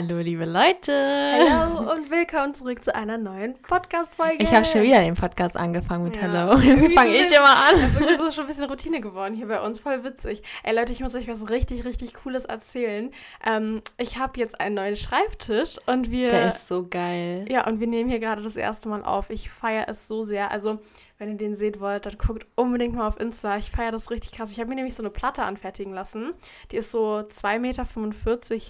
Hallo, liebe Leute. Hallo und willkommen zurück zu einer neuen Podcast-Folge. Ich habe schon wieder den Podcast angefangen mit ja. Hallo. Wie fange ich immer an? Das ist so schon ein bisschen Routine geworden hier bei uns. Voll witzig. Ey, Leute, ich muss euch was richtig, richtig Cooles erzählen. Ähm, ich habe jetzt einen neuen Schreibtisch und wir. Der ist so geil. Ja, und wir nehmen hier gerade das erste Mal auf. Ich feiere es so sehr. Also, wenn ihr den seht wollt, dann guckt unbedingt mal auf Insta. Ich feiere das richtig krass. Ich habe mir nämlich so eine Platte anfertigen lassen. Die ist so 2,45 Meter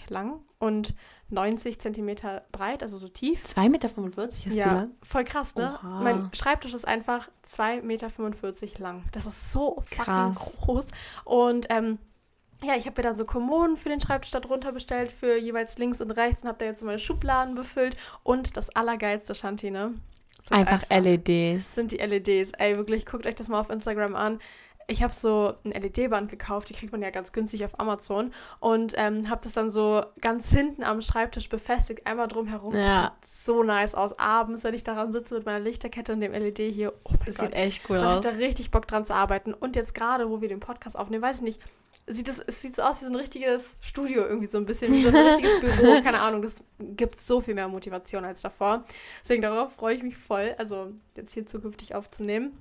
lang und 90 Zentimeter breit, also so tief. 2,45 Meter ist ja, die lang? voll krass, ne? Oha. Mein Schreibtisch ist einfach 2,45 Meter lang. Das ist so krass. groß. Und ähm, ja, ich habe mir dann so Kommoden für den Schreibtisch darunter bestellt, für jeweils links und rechts und habe da jetzt meine Schubladen befüllt. Und das allergeilste, Shantine, Einfach, einfach LEDs. Sind die LEDs. Ey, wirklich, guckt euch das mal auf Instagram an. Ich habe so ein LED-Band gekauft, die kriegt man ja ganz günstig auf Amazon und ähm, habe das dann so ganz hinten am Schreibtisch befestigt, einmal drumherum. Ja. Das sieht so nice aus. Abends, wenn ich daran sitze mit meiner Lichterkette und dem LED hier, oh das Gott. sieht echt cool Man aus. Ich habe da richtig Bock dran zu arbeiten. Und jetzt gerade, wo wir den Podcast aufnehmen, weiß ich nicht, sieht es, es sieht so aus wie so ein richtiges Studio irgendwie so ein bisschen, wie so ein richtiges Büro, keine Ahnung, das gibt so viel mehr Motivation als davor. Deswegen darauf freue ich mich voll, also jetzt hier zukünftig aufzunehmen.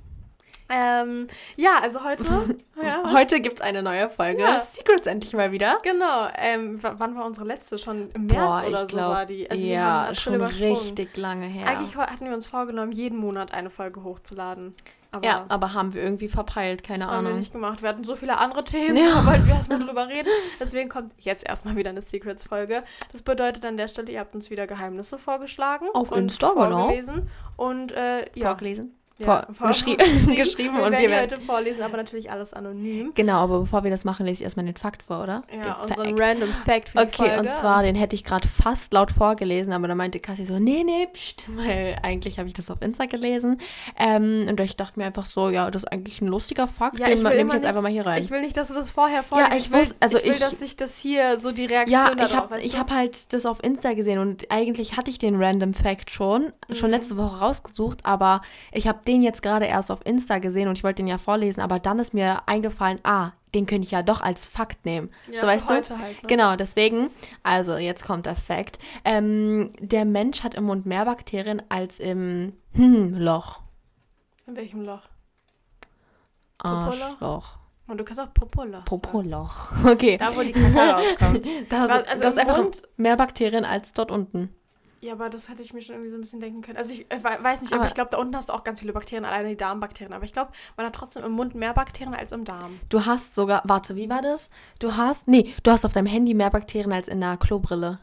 Ähm, ja, also heute. ja, heute gibt es eine neue Folge. Ja. Secrets endlich mal wieder. Genau. Ähm, wann war unsere letzte? Schon im März Boah, oder so glaub, war die? Also ja, schon richtig lange her. Eigentlich hatten wir uns vorgenommen, jeden Monat eine Folge hochzuladen. Aber ja, aber haben wir irgendwie verpeilt, keine das Ahnung. Haben wir nicht gemacht. Wir hatten so viele andere Themen, ja. da wollten wir erstmal drüber reden. Deswegen kommt jetzt erstmal wieder eine Secrets-Folge. Das bedeutet an der Stelle, ihr habt uns wieder Geheimnisse vorgeschlagen. Auf Insta, genau. Vorgelesen. Und, äh, ja. Vorgelesen ja, geschrie geschrieben. Wir und wir werden heute vorlesen, aber natürlich alles anonym. Genau, aber bevor wir das machen, lese ich erstmal den Fakt vor, oder? Ja, unseren random Fact für Okay, und zwar, den hätte ich gerade fast laut vorgelesen, aber dann meinte Cassie so, nee, nee, pst, weil eigentlich habe ich das auf Insta gelesen. Ähm, und ich dachte mir einfach so, ja, das ist eigentlich ein lustiger Fakt, ja, den nehme ich jetzt nicht, einfach mal hier rein. Ich will nicht, dass du das vorher vorliest. Ja, ich, ich will, also ich will, ich, dass sich das hier so die Reaktion Ja, ich habe hab halt das auf Insta gesehen und eigentlich hatte ich den random Fact schon, mhm. schon letzte Woche rausgesucht, aber ich habe den jetzt gerade erst auf Insta gesehen und ich wollte den ja vorlesen, aber dann ist mir eingefallen, ah, den könnte ich ja doch als Fakt nehmen. Ja, so weißt du? Halt, ne? Genau, deswegen, also jetzt kommt der Fakt. Ähm, der Mensch hat im Mund mehr Bakterien als im hm, Loch. In welchem Loch? Arschloch. Und du kannst auch Popoloch. Popoloch. Okay. Da, wo die Kacke rauskommt. da hast, also du hast einfach mehr Bakterien als dort unten. Ja, aber das hätte ich mir schon irgendwie so ein bisschen denken können. Also ich äh, weiß nicht, aber, aber ich glaube, da unten hast du auch ganz viele Bakterien, alleine die Darmbakterien. Aber ich glaube, man hat trotzdem im Mund mehr Bakterien als im Darm. Du hast sogar, warte, wie war das? Du hast, nee, du hast auf deinem Handy mehr Bakterien als in der Klobrille.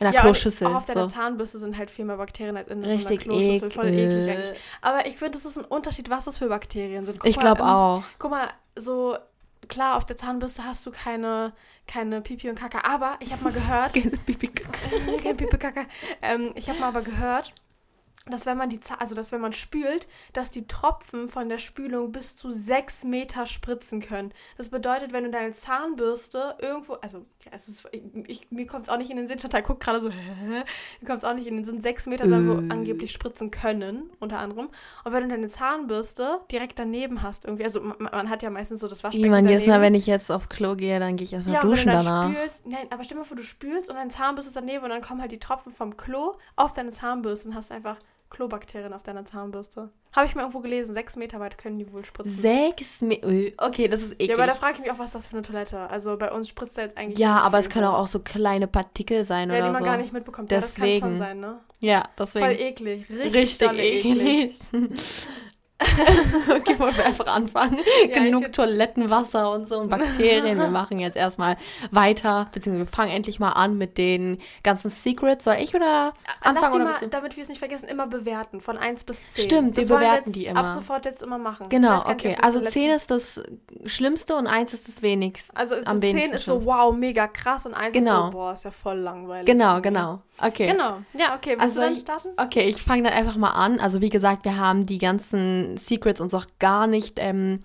In der ja, Kloschüssel. Auch auf deiner so. Zahnbürste sind halt viel mehr Bakterien als in Richtig so einer Kloschüssel. Voll eklig eigentlich. Aber ich finde, das ist ein Unterschied, was das für Bakterien sind. Guck ich glaube auch. Guck mal, so klar, auf der Zahnbürste hast du keine, keine Pipi und Kaka, aber ich habe mal gehört. Keine Pipi Kaka. Kein Pipi Kaka. Ähm, ich habe mal aber gehört, dass wenn man die, also dass wenn man spült, dass die Tropfen von der Spülung bis zu sechs Meter spritzen können. Das bedeutet, wenn du deine Zahnbürste irgendwo, also ja, es ist, ich, mir kommt es auch nicht in den Sinn, Chantal guckt gerade so, hä? mir kommt es auch nicht in den Sinn, sechs Meter sollen wir äh. angeblich spritzen können, unter anderem. Und wenn du deine Zahnbürste direkt daneben hast, irgendwie, also man, man hat ja meistens so das Waschbecken Jemand, jedes Mal, wenn ich jetzt auf Klo gehe, dann gehe ich erstmal ja, duschen wenn du danach. Spülst, nein, aber stell dir mal vor, du spülst und deine Zahnbürste ist daneben und dann kommen halt die Tropfen vom Klo auf deine Zahnbürste und hast einfach Klobakterien auf deiner Zahnbürste. Habe ich mal irgendwo gelesen. Sechs Meter weit können die wohl spritzen. Sechs Meter? Okay, das ist eklig. Ja, aber da frage ich mich auch, was ist das für eine Toilette? Also bei uns spritzt da jetzt eigentlich Ja, aber es können auch, auch so kleine Partikel sein ja, oder so. Ja, die man gar nicht mitbekommt. Deswegen. Ja, das kann schon sein, ne? Ja, deswegen. Voll eklig. Richtig, Richtig eklig. eklig. okay, wollen wir einfach anfangen. Ja, Genug Toilettenwasser und so und Bakterien. Wir machen jetzt erstmal weiter, beziehungsweise wir fangen endlich mal an mit den ganzen Secrets. Soll ich oder anfangen? Lass die mal, damit wir es nicht vergessen, immer bewerten, von 1 bis 10. Stimmt, das wir bewerten die immer. ab sofort jetzt immer machen. Genau, okay. Nicht, also 10 ist das Schlimmste und 1 ist das wenigste. Also ist am 10 ist so, wow, mega krass und 1 genau. ist so, boah, ist ja voll langweilig. Genau, genau. Okay. Genau. Ja, okay. Willst also, du dann starten? Okay, ich fange dann einfach mal an. Also wie gesagt, wir haben die ganzen Secrets uns auch gar nicht ähm,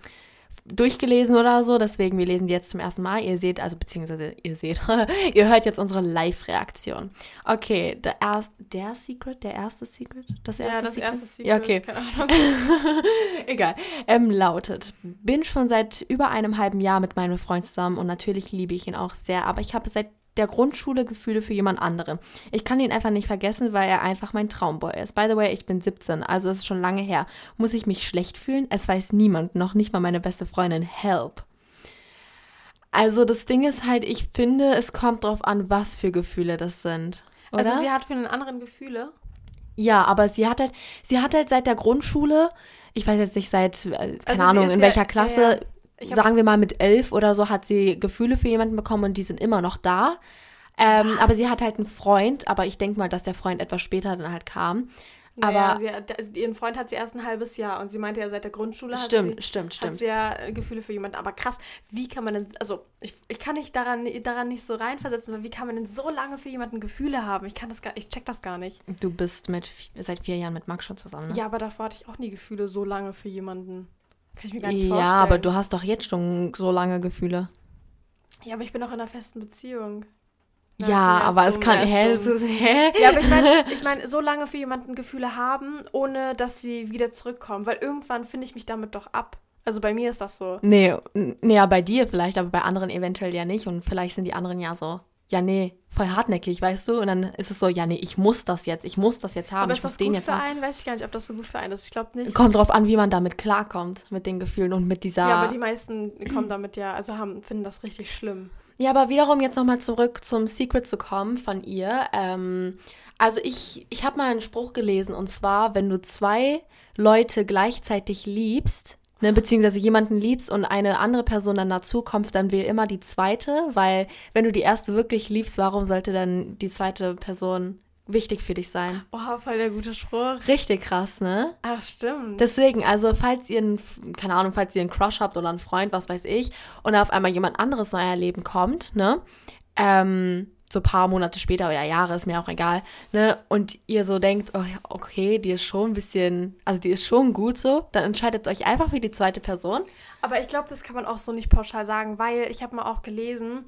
durchgelesen oder so. Deswegen, wir lesen die jetzt zum ersten Mal. Ihr seht, also beziehungsweise ihr seht, ihr hört jetzt unsere Live-Reaktion. Okay, der, erst, der Secret, der erste Secret? Das erste ja, das Secret? erste Secret. Ja, okay. Egal. Ähm, lautet, bin schon seit über einem halben Jahr mit meinem Freund zusammen und natürlich liebe ich ihn auch sehr, aber ich habe seit der Grundschule Gefühle für jemand anderen. Ich kann ihn einfach nicht vergessen, weil er einfach mein Traumboy ist. By the way, ich bin 17, also es ist schon lange her. Muss ich mich schlecht fühlen? Es weiß niemand, noch nicht mal meine beste Freundin. Help. Also das Ding ist halt, ich finde, es kommt drauf an, was für Gefühle das sind. Oder? Also sie hat für einen anderen Gefühle. Ja, aber sie hat halt, sie hat halt seit der Grundschule, ich weiß jetzt nicht seit, äh, keine Also Ahnung, in ja- welcher Klasse, ja, ja. Sagen wir mal mit elf oder so, hat sie Gefühle für jemanden bekommen und die sind immer noch da. Ähm, aber sie hat halt einen Freund, aber ich denke mal, dass der Freund etwas später dann halt kam. Naja, aber hat, ihren Freund hat sie erst ein halbes Jahr und sie meinte ja seit der Grundschule hat stimmt, sie, stimmt, hat stimmt. sie ja äh, Gefühle für jemanden. Aber krass, wie kann man denn, also ich, ich kann nicht daran, daran nicht so reinversetzen, weil wie kann man denn so lange für jemanden Gefühle haben? Ich kann das gar, ich check das gar nicht. Du bist mit seit vier Jahren mit Max schon zusammen. Ne? Ja, aber davor hatte ich auch nie Gefühle so lange für jemanden. Kann ich mir gar nicht ja, vorstellen. aber du hast doch jetzt schon so lange Gefühle. Ja, aber ich bin auch in einer festen Beziehung. Na, ja, aber es dumm, kann. Hä, dumm? ist, hä? Ja, aber ich meine, ich mein, so lange für jemanden Gefühle haben, ohne dass sie wieder zurückkommen. Weil irgendwann finde ich mich damit doch ab. Also bei mir ist das so. Nee, nee, ja, bei dir vielleicht, aber bei anderen eventuell ja nicht. Und vielleicht sind die anderen ja so, ja, nee, voll hartnäckig, weißt du? Und dann ist es so, ja, nee, ich muss das jetzt, ich muss das jetzt haben, aber ich ist muss das den gut jetzt für haben. einen? Weiß ich gar nicht, ob das so gut für einen ist. Ich glaube nicht. Kommt drauf an, wie man damit klarkommt, mit den Gefühlen und mit dieser. Ja, aber die meisten kommen damit ja, also haben, finden das richtig schlimm. Ja, aber wiederum jetzt nochmal zurück zum Secret zu kommen von ihr. Ähm, also ich, ich habe mal einen Spruch gelesen und zwar, wenn du zwei Leute gleichzeitig liebst, ne, beziehungsweise jemanden liebst und eine andere Person dann dazu kommt, dann wähl immer die zweite, weil wenn du die erste wirklich liebst, warum sollte dann die zweite Person wichtig für dich sein? Oh, voll der gute Spruch. Richtig krass, ne? Ach, stimmt. Deswegen, also falls ihr, einen, keine Ahnung, falls ihr einen Crush habt oder einen Freund, was weiß ich, und auf einmal jemand anderes in euer Leben kommt, ne, ähm, so ein paar Monate später oder Jahre, ist mir auch egal, ne, und ihr so denkt, oh, ja, okay, die ist schon ein bisschen, also die ist schon gut so, dann entscheidet euch einfach für die zweite Person. Aber ich glaube, das kann man auch so nicht pauschal sagen, weil ich habe mal auch gelesen,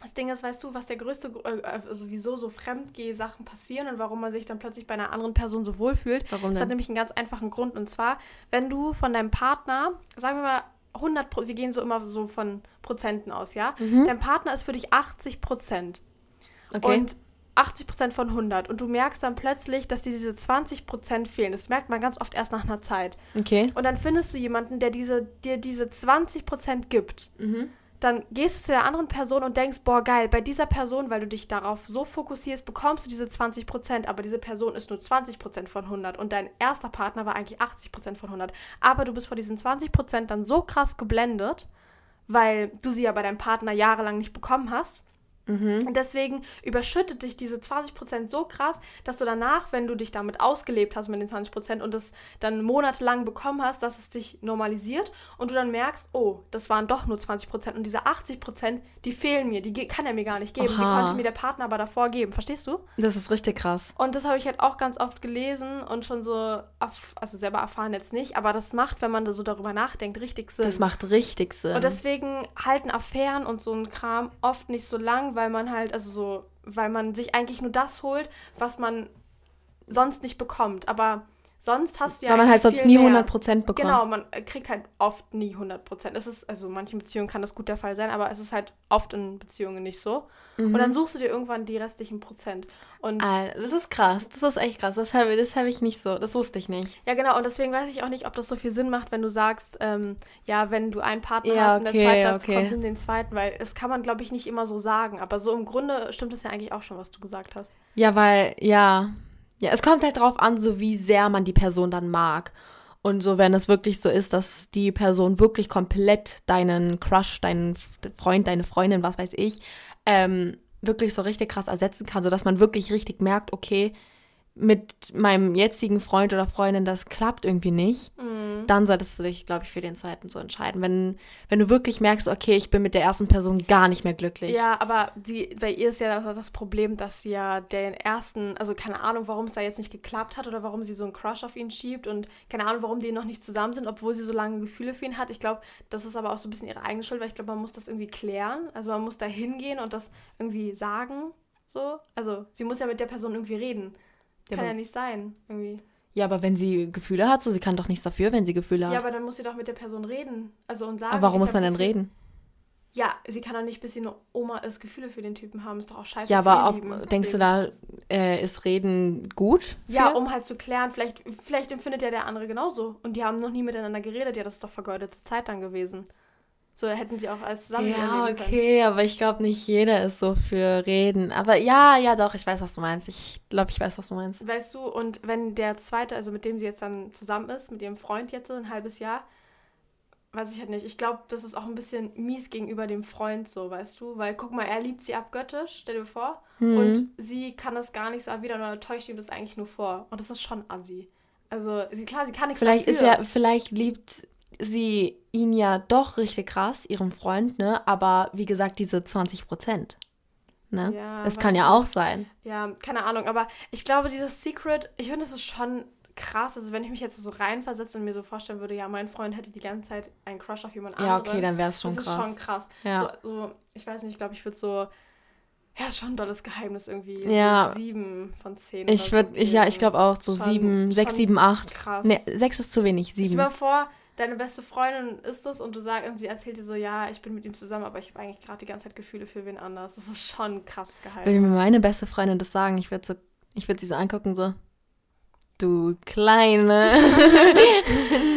das Ding ist, weißt du, was der größte, äh, also wieso so Fremdgeh-Sachen passieren und warum man sich dann plötzlich bei einer anderen Person so wohlfühlt. Warum Das hat denn? nämlich einen ganz einfachen Grund und zwar, wenn du von deinem Partner, sagen wir mal 100, Pro- wir gehen so immer so von Prozenten aus, ja? Dein Partner ist für dich 80 Prozent Okay. und 80 Prozent von 100 und du merkst dann plötzlich, dass dir diese 20 Prozent fehlen. Das merkt man ganz oft erst nach einer Zeit. okay. Und dann findest du jemanden, der diese, dir diese 20% gibt. Mhm. Dann gehst du zu der anderen Person und denkst, boah, geil, bei dieser Person, weil du dich darauf so fokussierst, bekommst du diese 20%, aber diese Person ist nur 20% von 100 und dein erster Partner war eigentlich 80% von 100. Aber du bist vor diesen 20% dann so krass geblendet, weil du sie ja bei deinem Partner jahrelang nicht bekommen hast. Mhm. Und deswegen überschüttet dich diese 20% so krass, dass du danach, wenn du dich damit ausgelebt hast mit den 20% und das dann monatelang bekommen hast, dass es dich normalisiert und du dann merkst, oh, das waren doch nur 20% und diese 80%, die fehlen mir, die kann er mir gar nicht geben. Die Aha. konnte mir der Partner aber davor geben, verstehst du? Das ist richtig krass. Und das habe ich halt auch ganz oft gelesen und schon so, also selber erfahren jetzt nicht, aber das macht, wenn man da so darüber nachdenkt, richtig Sinn. Das macht richtig Sinn. Und deswegen halten Affären und so ein Kram oft nicht so lang, weil man halt, also so, weil man sich eigentlich nur das holt, was man sonst nicht bekommt. Aber sonst hast du ja. Weil man halt sonst nie mehr. 100% bekommt. Genau, man kriegt halt oft nie 100%. Es ist, also in manchen Beziehungen kann das gut der Fall sein, aber es ist halt oft in Beziehungen nicht so. Und dann suchst du dir irgendwann die restlichen Prozent. Und Alter, das ist krass. Das ist echt krass. Das habe das hab ich nicht so. Das wusste ich nicht. Ja, genau. Und deswegen weiß ich auch nicht, ob das so viel Sinn macht, wenn du sagst, ähm, ja, wenn du einen Partner Ja, hast und der okay, Zweitplatz okay. kommt in den zweiten, weil es kann man, glaube ich, nicht immer so sagen. Aber so im Grunde stimmt es ja eigentlich auch schon, was du gesagt hast. Ja, weil, ja. Ja, es kommt halt drauf an, so wie sehr man die Person dann mag. Und so, wenn es wirklich so ist, dass die Person wirklich komplett deinen Crush, deinen Freund, deine Freundin, was weiß ich, ähm, wirklich so richtig krass ersetzen kann, sodass man wirklich richtig merkt, okay, mit meinem jetzigen Freund oder Freundin, das klappt irgendwie nicht, dann solltest du dich, glaube ich, für den zweiten so entscheiden. Wenn, wenn du wirklich merkst, okay, ich bin mit der ersten Person gar nicht mehr glücklich. Ja, aber die, bei ihr ist ja das, das Problem, dass sie ja den ersten, also keine Ahnung, warum es da jetzt nicht geklappt hat oder warum sie so einen Crush auf ihn schiebt und keine Ahnung, warum die noch nicht zusammen sind, obwohl sie so lange Gefühle für ihn hat. Ich glaube, das ist aber auch so ein bisschen ihre eigene Schuld, weil ich glaube, man muss das irgendwie klären. Also man muss da hingehen und das irgendwie sagen. So. Also sie muss ja mit der Person irgendwie reden. Ja, Kann aber- ja nicht sein, irgendwie. Ja, aber wenn sie Gefühle hat, so sie kann doch nichts dafür, wenn sie Gefühle hat. Ja, aber dann muss sie doch mit der Person reden. Also und sagen. aber warum muss man denn reden? Ja, sie kann doch nicht, bis sie eine Oma ist, Gefühle für den Typen haben. Ist doch auch scheiße. Ja, aber ob, denkst du da, äh, ist Reden gut? Ja, für? um halt zu klären, vielleicht, vielleicht empfindet ja der andere genauso. Und die haben noch nie miteinander geredet. Ja, das ist doch vergeudete Zeit dann gewesen. So hätten sie auch alles zusammen Ja, erleben können. okay, aber ich glaube nicht jeder ist so für Reden. Aber ja, ja, doch, ich weiß, was du meinst. Ich glaube, ich weiß, was du meinst. Weißt du, und wenn der zweite, also mit dem sie jetzt dann zusammen ist, mit ihrem Freund jetzt ein halbes Jahr, weiß ich halt nicht. Ich glaube, das ist auch ein bisschen mies gegenüber dem Freund so, weißt du? Weil guck mal, er liebt sie abgöttisch, stell dir vor. Mhm. Und sie kann das gar nicht so erwidern oder täuscht ihm das eigentlich nur vor. Und das ist schon assi. Also, sie, klar, sie kann nichts Vielleicht ist dafür. ja, vielleicht liebt sie ihn ja doch richtig krass, ihrem Freund, ne? Aber wie gesagt, diese 20 Prozent. Ne? Ja, das kann ich ja auch sein. Ja, keine Ahnung, aber ich glaube, dieses Secret, ich finde, das ist schon krass. Also, wenn ich mich jetzt so reinversetze und mir so vorstellen würde, ja, mein Freund hätte die ganze Zeit einen Crush auf jemand Ja, anderen. okay, dann wäre es schon das krass. ist schon krass. Ja. So, so, ich weiß nicht, ich glaube, ich würde so. Ja, ist schon ein dolles Geheimnis irgendwie. Ja. So sieben von zehn. Ich würde, so ich, ja, ich glaube auch so Schon- sieben, sechs, sieben, acht. Krass. Ne, sechs ist zu wenig, sieben. mal vor, deine beste Freundin ist das und du sagst, und sie erzählt dir so, ja, ich bin mit ihm zusammen, aber ich habe eigentlich gerade die ganze Zeit Gefühle für wen anders. Das ist schon ein krasses Geheimnis. Würde mir meine beste Freundin das sagen, ich würde so, ich würde sie so angucken, so, du kleine.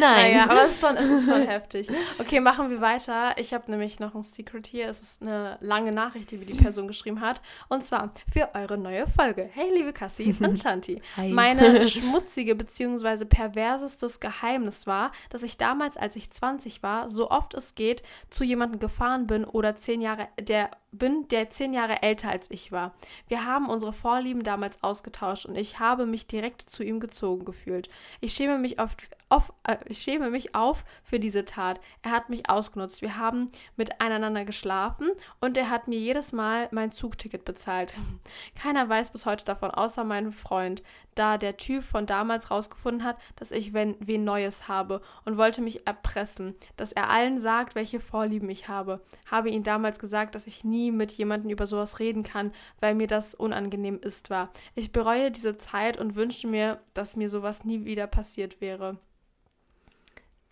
Nein. Naja, aber es ist, schon, es ist schon heftig. Okay, machen wir weiter. Ich habe nämlich noch ein Secret hier. Es ist eine lange Nachricht, die mir die Person geschrieben hat. Und zwar für eure neue Folge. Hey, liebe Cassie und Shanti. Hi. Meine schmutzige bzw. perversestes Geheimnis war, dass ich damals, als ich 20 war, so oft es geht, zu jemandem gefahren bin oder zehn Jahre, der bin, der zehn Jahre älter als ich war. Wir haben unsere Vorlieben damals ausgetauscht und ich habe mich direkt zu ihm gezogen gefühlt. Ich schäme mich oft auf, äh, ich schäme mich auf für diese Tat. Er hat mich ausgenutzt. Wir haben miteinander geschlafen und er hat mir jedes Mal mein Zugticket bezahlt. Keiner weiß bis heute davon, außer mein Freund, da der Typ von damals rausgefunden hat, dass ich wen, wen Neues habe und wollte mich erpressen, dass er allen sagt, welche Vorlieben ich habe. Habe ihm damals gesagt, dass ich nie mit jemandem über sowas reden kann, weil mir das unangenehm ist war. Ich bereue diese Zeit und wünsche mir, dass mir sowas nie wieder passiert wäre.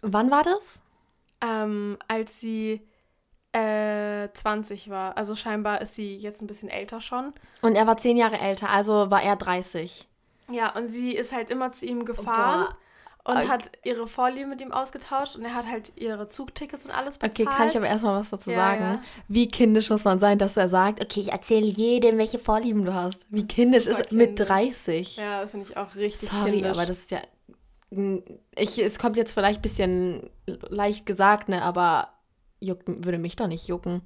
Wann war das? Ähm, als sie äh, 20 war. Also scheinbar ist sie jetzt ein bisschen älter schon. Und er war zehn Jahre älter, also war er 30. Ja, und sie ist halt immer zu ihm gefahren Boah. und äh, hat ihre Vorlieben mit ihm ausgetauscht und er hat halt ihre Zugtickets und alles bezahlt. Okay, kann ich aber erstmal was dazu Ja, sagen? ja. Wie kindisch muss man sein, dass er sagt, okay, ich erzähle jedem, welche Vorlieben du hast. Wie Das ist kindisch ist mit kindisch. 30? Ja, finde ich auch richtig Sorry, kindisch. aber das ist ja. Ich, es kommt jetzt vielleicht ein bisschen leicht gesagt, ne, aber juckt, würde mich doch nicht jucken.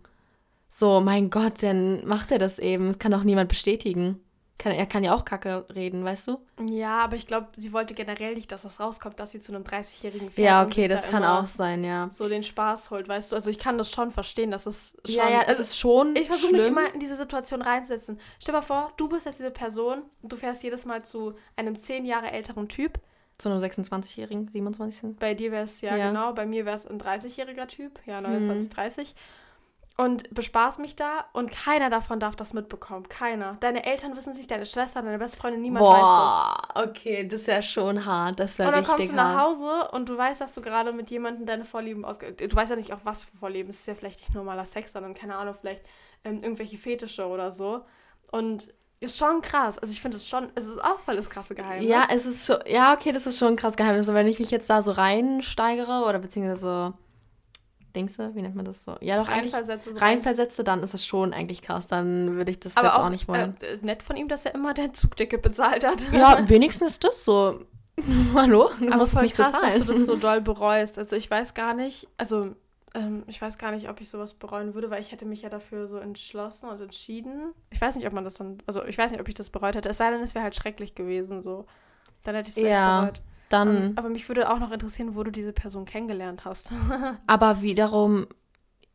So, mein Gott, dann macht er das eben. Das kann doch niemand bestätigen. Kann, er kann ja auch Kacke reden, weißt du? Ja, aber ich glaube, sie wollte generell nicht, dass das rauskommt, dass sie zu einem 30-Jährigen fährt. Ja, okay, das da kann auch sein, ja. So den Spaß holt, weißt du? Also ich kann das schon verstehen, dass es schon. ja, ja, es ist schon. ich versuche mich immer in diese Situation reinzusetzen. Stell dir mal vor, du bist jetzt diese Person und du fährst jedes Mal zu einem 10 Jahre älteren Typ. Zu einem 26-Jährigen, 27. Bei dir wäre es ja, Ja. genau, bei mir wäre es ein 30-jähriger Typ, ja, 29, Mhm. 30. Und bespaß mich da und keiner davon darf das mitbekommen. Keiner. Deine Eltern wissen es nicht, deine Schwester, deine beste Freundin, niemand weiß das. Boah, okay, das wäre schon hart. Das wäre Und dann richtig kommst du nach hart. Hause und du weißt, dass du gerade mit jemandem deine Vorlieben ausge... Du weißt ja nicht auch, was für Vorlieben. Es ist ja vielleicht nicht normaler Sex, sondern, keine Ahnung, vielleicht ähm, irgendwelche Fetische oder so. Und ist schon krass. Also ich finde es schon... Es ist auch voll das krasse Geheimnis. Ja, es ist schon, ja, okay, das ist schon ein krass Geheimnis. Aber wenn ich mich jetzt da so reinsteigere oder beziehungsweise denkst du, wie nennt man das so? Ja, doch eigentlich Reinversetze. so reinversetze, dann ist es schon eigentlich krass. Dann würde ich das Aber jetzt auch, auch, nicht wollen. Äh, nett von ihm, dass er immer dein Zugticket bezahlt hat. ja, wenigstens das so. Hallo? Du Aber musst voll nicht krass, bezahlen. dass du das so doll bereust. Also ich weiß gar nicht, also ähm, ich weiß gar nicht, ob ich sowas bereuen würde, weil ich hätte mich ja dafür so entschlossen und entschieden. Ich weiß nicht, ob man das dann, also ich weiß nicht, ob ich das bereut hätte. Es sei denn, es wäre halt schrecklich gewesen, so. Dann hätte ich es vielleicht Ja, bereut. dann, Ähm, aber mich würde auch noch interessieren, wo du diese Person kennengelernt hast. aber wiederum,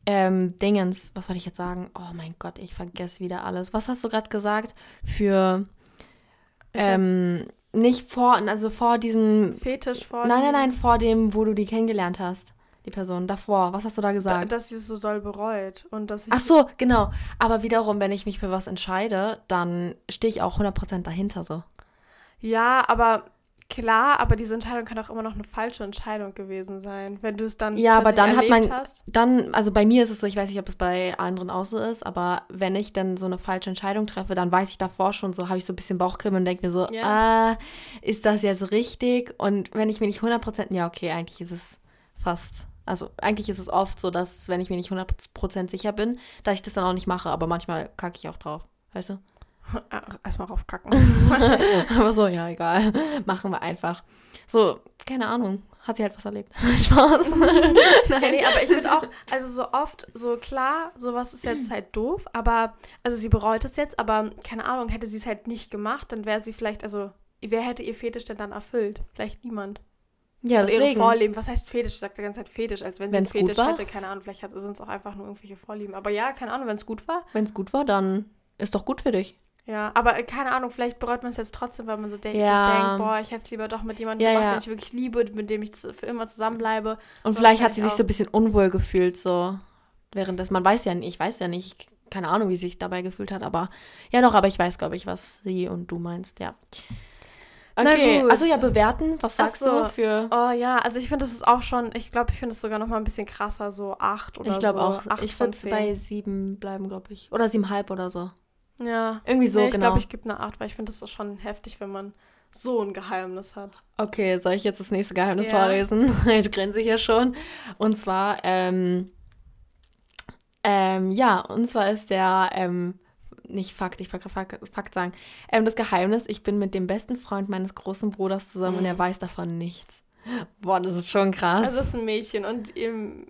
ähm, Dingens, was wollte ich jetzt sagen? Oh mein Gott, ich vergesse wieder alles. Was hast du gerade gesagt? Für, ähm, nicht vor, also vor diesem Fetisch vor. Nein, nein, nein, vor dem, wo du die kennengelernt hast. Die Person davor. Was hast du da Da, gesagt? dass sie es so doll bereut. Und dass ich. Ach so, genau. Aber wiederum, wenn ich mich für was entscheide, dann stehe ich auch 100% dahinter so. Ja, aber klar, aber diese Entscheidung kann auch immer noch eine falsche Entscheidung gewesen sein, wenn du es dann Ja, aber dann hat man, hast. dann, also bei mir ist es so, ich weiß nicht, ob es bei anderen auch so ist, aber wenn ich dann so eine falsche Entscheidung treffe, dann weiß ich davor schon so, habe ich so ein bisschen Bauchkribbeln und denke mir so, Ja. ah, ist das jetzt richtig? Und wenn ich mir nicht 100%, ja, okay, eigentlich ist es fast, also eigentlich ist es oft so, dass wenn ich mir nicht 100% sicher bin, dass ich das dann auch nicht mache, aber manchmal kacke ich auch drauf, weißt du? Erstmal raufkacken. aber so, ja, egal, machen wir einfach. So, keine Ahnung, hat sie halt was erlebt. Spaß. Ja, nee, aber ich finde auch, also so oft, so klar, sowas ist jetzt halt doof, aber, also sie bereut es jetzt, aber keine Ahnung, hätte sie es halt nicht gemacht, dann wäre sie vielleicht, also, wer hätte ihr Fetisch denn dann erfüllt? Vielleicht niemand. Ja, ihre deswegen. Vorlieben. Was heißt Fetisch? Ich sag die ganze Zeit Fetisch, als wenn sie Wenn's Fetisch hätte. Keine Ahnung, vielleicht sind es auch einfach nur irgendwelche Vorlieben. Aber ja, keine Ahnung, wenn es gut war. Wenn es gut war, dann ist doch gut für dich. Ja, aber äh, keine Ahnung, vielleicht bereut man es jetzt trotzdem, weil man so de Ja. denkt, boah, ich hätte es lieber doch mit jemandem Ja, gemacht, ja. den ich wirklich liebe, mit dem ich für immer zusammenbleibe. Und So vielleicht hat sie sich so ein bisschen unwohl gefühlt, so währenddessen. Man weiß ja nicht, ich weiß ja nicht, keine Ahnung, wie sie sich dabei gefühlt hat, aber ja doch, aber ich weiß, glaube ich, was sie und du meinst, ja. Na Okay, gut. also ja, bewerten, was sagst so. du für. Oh ja, also ich finde, das ist auch schon, ich glaube, ich finde es sogar noch mal ein bisschen krasser, so acht oder ich glaube so. auch, Acht ich würde zehn. bei sieben bleiben, glaube ich. Oder siebenhalb oder so. Ja. Irgendwie so, nee, ich genau. glaube, ich gebe eine acht, weil ich finde das ist schon heftig, wenn man so ein Geheimnis hat. Okay, soll ich jetzt das nächste Geheimnis Ja. vorlesen? Ich grinse hier schon. Und zwar, ähm, ähm, ja, und zwar ist der, ähm, nicht Fakt, ich wollte gerade Fakt, Fakt sagen, ähm, das Geheimnis, ich bin mit dem besten Freund meines großen Bruders zusammen und er Mhm. weiß davon nichts. Boah, das ist schon krass. Also es ist ein Mädchen und im,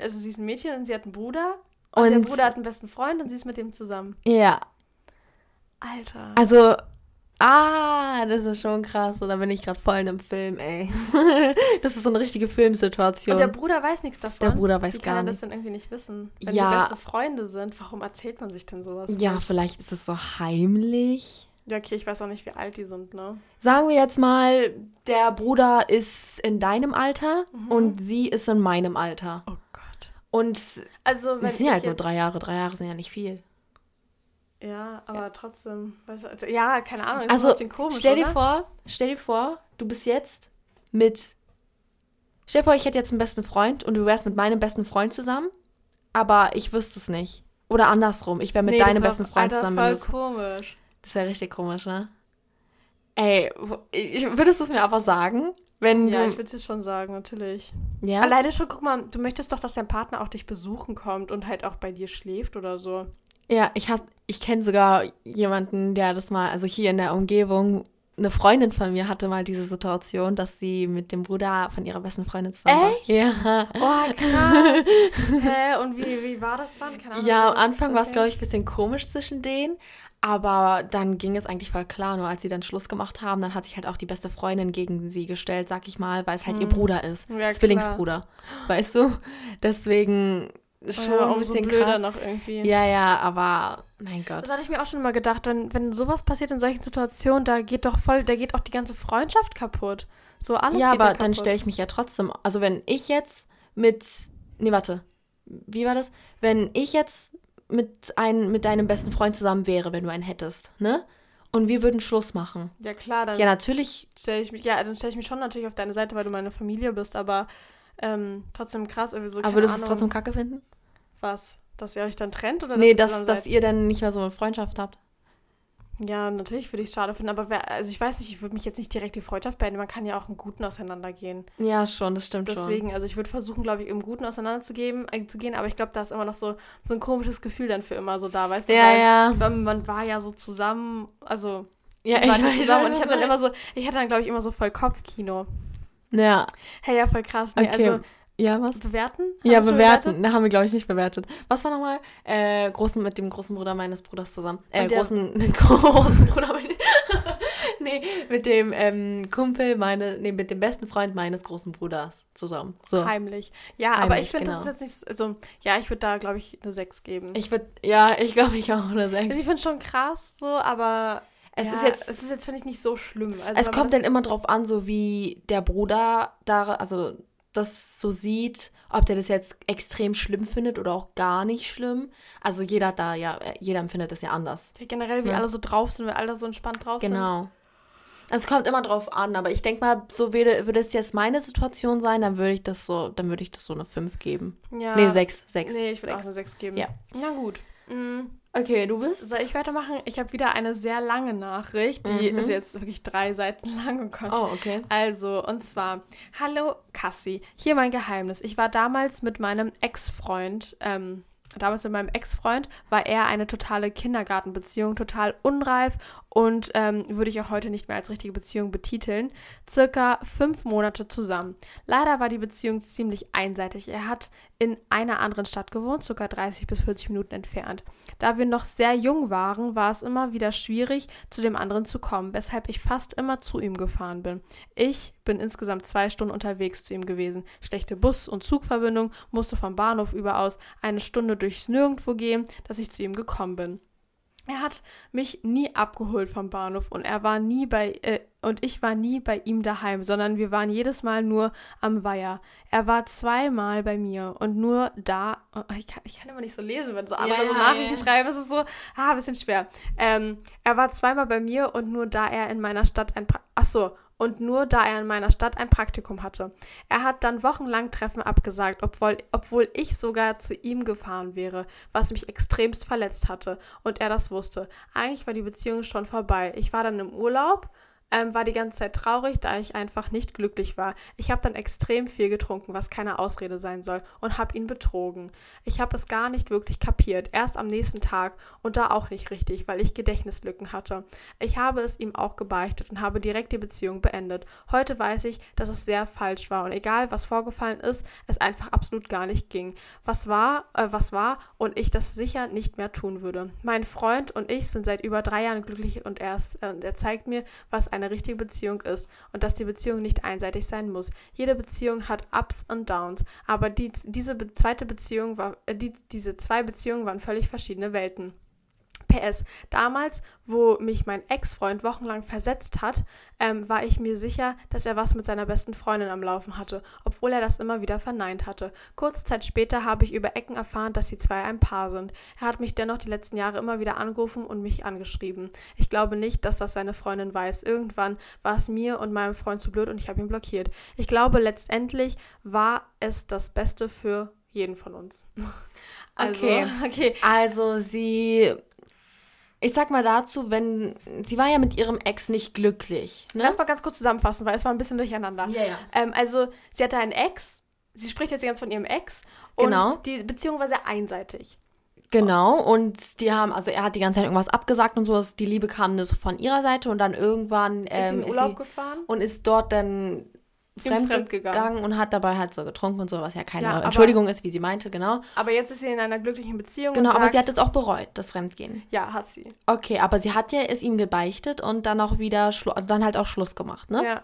also sie ist ein Mädchen und sie hat einen Bruder. Und, der Und- Bruder hat einen besten Freund und sie ist mit dem zusammen. ja, Alter. also, ah, das ist schon krass. Und da bin ich gerade voll in einem Film, ey. das ist so eine richtige Filmsituation. und der Bruder weiß nichts davon. Der Bruder weiß Wie kann gar er das denn irgendwie nicht wissen? Wenn Ja. die beste Freunde sind, warum erzählt man sich denn sowas? Ja, nicht? vielleicht ist es so heimlich. Ja, okay, ich weiß auch nicht, wie alt die sind, ne? Sagen wir jetzt mal, der Bruder ist in deinem Alter Mhm. und sie ist in meinem Alter. Oh Gott. Und Also, wenn es sind ja halt nur drei Jahre. Drei Jahre sind ja nicht viel. Ja, aber trotzdem, weißt du, also, ja, keine Ahnung, ist Also, trotzdem komisch, stell dir oder? vor, stell dir vor, du bist jetzt mit. Stell dir vor, ich hätte jetzt einen besten Freund und du wärst mit meinem besten Freund zusammen, aber ich wüsste es nicht. Oder andersrum, ich wäre mit Nee, deinem besten Freund Alter, zusammen. voll komisch. Das wäre richtig komisch, ne? Ey, würdest du es mir aber sagen? Wenn Ja, du. ich würde es schon sagen, natürlich. ja? Alleine schon, guck mal, du möchtest doch, dass dein Partner auch dich besuchen kommt und halt auch bei dir schläft oder so. Ja, ich hab, ich kenne sogar jemanden, der das mal, also hier in der Umgebung, eine Freundin von mir hatte mal diese Situation, dass sie mit dem Bruder von ihrer besten Freundin zusammen Echt? war. Ja. Oh, krass. Hä, und wie, wie war das dann? Keine Ahnung, Ja, am Anfang war es, glaube ich, ein bisschen komisch zwischen denen. Aber dann ging es eigentlich voll klar. Nur als sie dann Schluss gemacht haben, dann hat sich halt auch die beste Freundin gegen sie gestellt, sag ich mal, weil es halt ihr Bruder ist. Hm. Ja, Zwillingsbruder. Weißt du? Deswegen schon ja, ein bisschen blöder noch irgendwie. Ja, ja, aber mein Gott. Das hatte ich mir auch schon mal gedacht, wenn, wenn sowas passiert in solchen Situationen, da geht doch voll, da geht auch die ganze Freundschaft kaputt. So alles ja, aber ja dann stelle ich mich ja trotzdem. Also wenn ich jetzt mit. Nee, warte. Wie war das? Wenn ich jetzt mit, ein, mit deinem besten Freund zusammen wäre, wenn du einen hättest, ne? Und wir würden Schluss machen. Ja klar, dann Ja, natürlich. stelle ich mich, ja, dann stelle ich mich schon natürlich auf deine Seite, weil du meine Familie bist, aber ähm, trotzdem krass, irgendwie so aber würdest du es trotzdem kacke finden? was, dass ihr euch dann trennt oder nee, dass, zusammen dass seid? ihr dann nicht mehr so eine Freundschaft habt. Ja, natürlich würde ich es schade finden, aber wer, also ich weiß nicht, ich würde mich jetzt nicht direkt die Freundschaft beenden, man kann ja auch im Guten auseinandergehen. Ja, schon, das stimmt schon. Deswegen, also ich würde versuchen, glaube ich, im Guten auseinanderzugehen, äh, zu gehen, aber ich glaube, da ist immer noch so, so ein komisches Gefühl dann für immer so da, weißt du? Ja, weil, ja. weil Man war ja so zusammen, also Ja, waren ja weiß, zusammen und was ich du habe dann immer so, ich hatte dann, glaube ich, immer so voll Kopfkino. Ja, Hey, ja, voll krass. Nee, okay. also ja, was? bewerten? Ja, Hast du bewerten. Da haben wir, glaube ich, nicht bewertet. Was war nochmal? Äh, großen, mit dem großen Bruder meines Bruders zusammen. Äh, der- großen, mit großen Bruder meines. nee, mit dem ähm, Kumpel meine, nee, mit dem besten Freund meines großen Bruders zusammen. So. Heimlich. Ja, aber Heimlich, ich finde, das ist genau. jetzt nicht so, ja, ich würde da, glaube ich, eine 6 geben. Ich würde, ja, ich glaube, ich auch eine 6. also ich finde schon krass so, aber Es ja, ist jetzt, es ist jetzt, finde ich, nicht so schlimm. Also, es kommt dann immer drauf an, so wie der Bruder da, also das so sieht, ob der das jetzt extrem schlimm findet oder auch gar nicht schlimm. Also jeder hat da ja, jeder empfindet das ja anders. Ja, generell, wie Ja. alle so drauf sind, weil alle so entspannt drauf sind. Genau. Es kommt immer drauf an, aber ich denke mal, so würde, würde es jetzt meine Situation sein, dann würde ich das so, dann würde ich das so eine 5 geben. Ja. Nee, 6, 6. Nee, ich würde auch eine 6 geben. Ja. Na gut. Mhm. Okay, du bist? Soll ich weitermachen? Ich habe wieder eine sehr lange Nachricht. Die Mhm. ist jetzt wirklich drei Seiten lang. Oh Gott. Oh, okay. Also, und zwar, hallo Cassie, hier mein Geheimnis. Ich war damals mit meinem Ex-Freund, ähm, damals mit meinem Ex-Freund, war er eine totale Kindergartenbeziehung, total unreif und ähm, würde ich auch heute nicht mehr als richtige Beziehung betiteln. Circa fünf Monate zusammen. Leider war die Beziehung ziemlich einseitig. Er hat in einer anderen Stadt gewohnt, circa 30 bis 40 Minuten entfernt. Da wir noch sehr jung waren, war es immer wieder schwierig, zu dem anderen zu kommen, weshalb ich fast immer zu ihm gefahren bin. Ich bin insgesamt zwei Stunden unterwegs zu ihm gewesen. Schlechte Bus- und Zugverbindung, musste vom Bahnhof überaus eine Stunde durchs Nirgendwo gehen, dass ich zu ihm gekommen bin. Er hat mich nie abgeholt vom Bahnhof und er war nie bei äh, und ich war nie bei ihm daheim, sondern wir waren jedes Mal nur am Weiher. Er war zweimal bei mir und nur da. Oh, ich, kann, ich kann immer nicht so lesen, wenn so andere Ja, so Nachrichten ja. schreiben. Es ist so, ah, ein bisschen schwer. Ähm, er war zweimal bei mir und nur da er in meiner Stadt ein pra Ach so, und nur da er in meiner Stadt ein Praktikum hatte. Er hat dann wochenlang Treffen abgesagt, obwohl, obwohl ich sogar zu ihm gefahren wäre, was mich extremst verletzt hatte und er das wusste. Eigentlich war die Beziehung schon vorbei. Ich war dann im Urlaub, ähm, war die ganze Zeit traurig, da ich einfach nicht glücklich war. Ich habe dann extrem viel getrunken, was keine Ausrede sein soll, und habe ihn betrogen. Ich habe es gar nicht wirklich kapiert, erst am nächsten Tag und da auch nicht richtig, weil ich Gedächtnislücken hatte. Ich habe es ihm auch gebeichtet und habe direkt die Beziehung beendet. Heute weiß ich, dass es sehr falsch war und egal was vorgefallen ist, es einfach absolut gar nicht ging. Was war, äh, was war und ich das sicher nicht mehr tun würde. Mein Freund und ich sind seit über drei Jahren glücklich und er, ist, äh, er zeigt mir, was eine richtige Beziehung ist und dass die Beziehung nicht einseitig sein muss. Jede Beziehung hat Ups und Downs, aber die, diese zweite Beziehung war, äh, die, diese zwei Beziehungen waren völlig verschiedene Welten. PS. Damals, wo mich mein Ex-Freund wochenlang versetzt hat, ähm, war ich mir sicher, dass er was mit seiner besten Freundin am Laufen hatte, obwohl er das immer wieder verneint hatte. Kurze Zeit später habe ich über Ecken erfahren, dass die zwei ein Paar sind. Er hat mich dennoch die letzten Jahre immer wieder angerufen und mich angeschrieben. Ich glaube nicht, dass das seine Freundin weiß. Irgendwann war es mir und meinem Freund zu blöd und ich habe ihn blockiert. Ich glaube, letztendlich war es das Beste für jeden von uns. Okay. okay. Also sie, ich sag mal dazu, wenn, sie war ja mit ihrem Ex nicht glücklich. Ne? Lass mal ganz kurz zusammenfassen, weil es war ein bisschen durcheinander. Ja, ja. Ähm, also, sie hatte einen Ex. Sie spricht jetzt ganz von ihrem Ex. Und Genau. die Beziehung war sehr einseitig. Genau, und die haben, also er hat die ganze Zeit irgendwas abgesagt und so, es- die Liebe kam nur so von ihrer Seite und dann irgendwann Ist sie ähm, in ist Urlaub sie gefahren? und ist dort dann fremd fremd gegangen. gegangen und hat dabei halt so getrunken und so, was ja keine Ja, aber- Entschuldigung ist, wie sie meinte, genau. Aber jetzt ist sie in einer glücklichen Beziehung. Genau, und aber sagt, sie hat es auch bereut, das Fremdgehen. Ja, hat sie. Okay, aber sie hat ja es ihm gebeichtet und dann auch wieder, also dann halt auch Schluss gemacht, ne? Ja.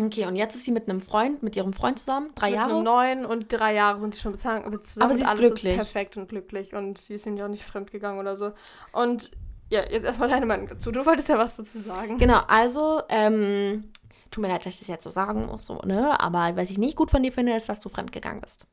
Okay, und jetzt ist sie mit einem Freund, mit ihrem Freund zusammen, drei mit Jahre. einem neuen und drei Jahre sind die schon zusammen. Aber sie ist alles glücklich. Ist perfekt und glücklich und sie ist ihm ja auch nicht fremd gegangen oder so. Und ja, jetzt erstmal deine Meinung dazu. Du wolltest ja was dazu sagen. Genau, also, ähm, tut mir leid, dass ich das jetzt so sagen muss, so, ne? Aber was ich nicht gut von dir finde, ist, dass du fremdgegangen bist.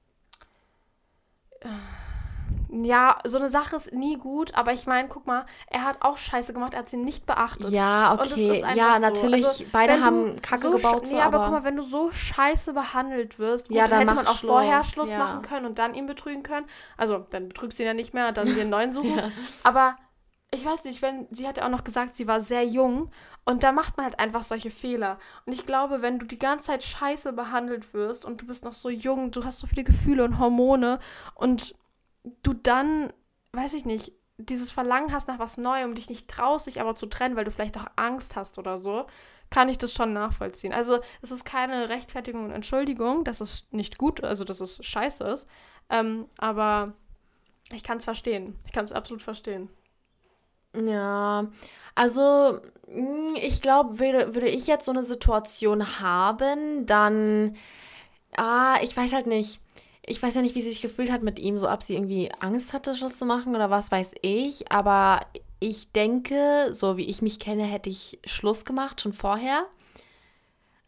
Ja, so eine Sache ist nie gut, aber ich meine, guck mal, er hat auch Scheiße gemacht, er hat sie nicht beachtet. Ja, okay. Ja, so. natürlich, Also, beide haben Kacke so gebaut, so, Nee, aber, aber, guck mal, wenn du so scheiße behandelt wirst, gut, Ja, dann hätte man auch vorher Schluss, Schluss ja. machen können und dann ihn betrügen können. Also, dann betrügst du ihn ja nicht mehr dann einen neuen suchen. Aber ich weiß nicht, wenn sie hat ja auch noch gesagt, sie war sehr jung und da macht man halt einfach solche Fehler. Und ich glaube, wenn du die ganze Zeit scheiße behandelt wirst und du bist noch so jung, du hast so viele Gefühle und Hormone und du dann, weiß ich nicht, dieses Verlangen hast nach was Neuem, dich nicht traust, dich aber zu trennen, weil du vielleicht auch Angst hast oder so, kann ich das schon nachvollziehen. Also es ist keine Rechtfertigung und Entschuldigung, dass es nicht gut, also dass es scheiße ist, ähm, aber ich kann es verstehen. Ich kann es absolut verstehen. Ja, also mh, ich glaube, würde, würde ich jetzt so eine Situation haben, dann, ah, ich weiß halt nicht. Ich weiß ja nicht, wie sie sich gefühlt hat mit ihm, so ob sie irgendwie Angst hatte, Schluss zu machen oder was weiß ich. Aber ich denke, so wie ich mich kenne, hätte ich Schluss gemacht, schon vorher.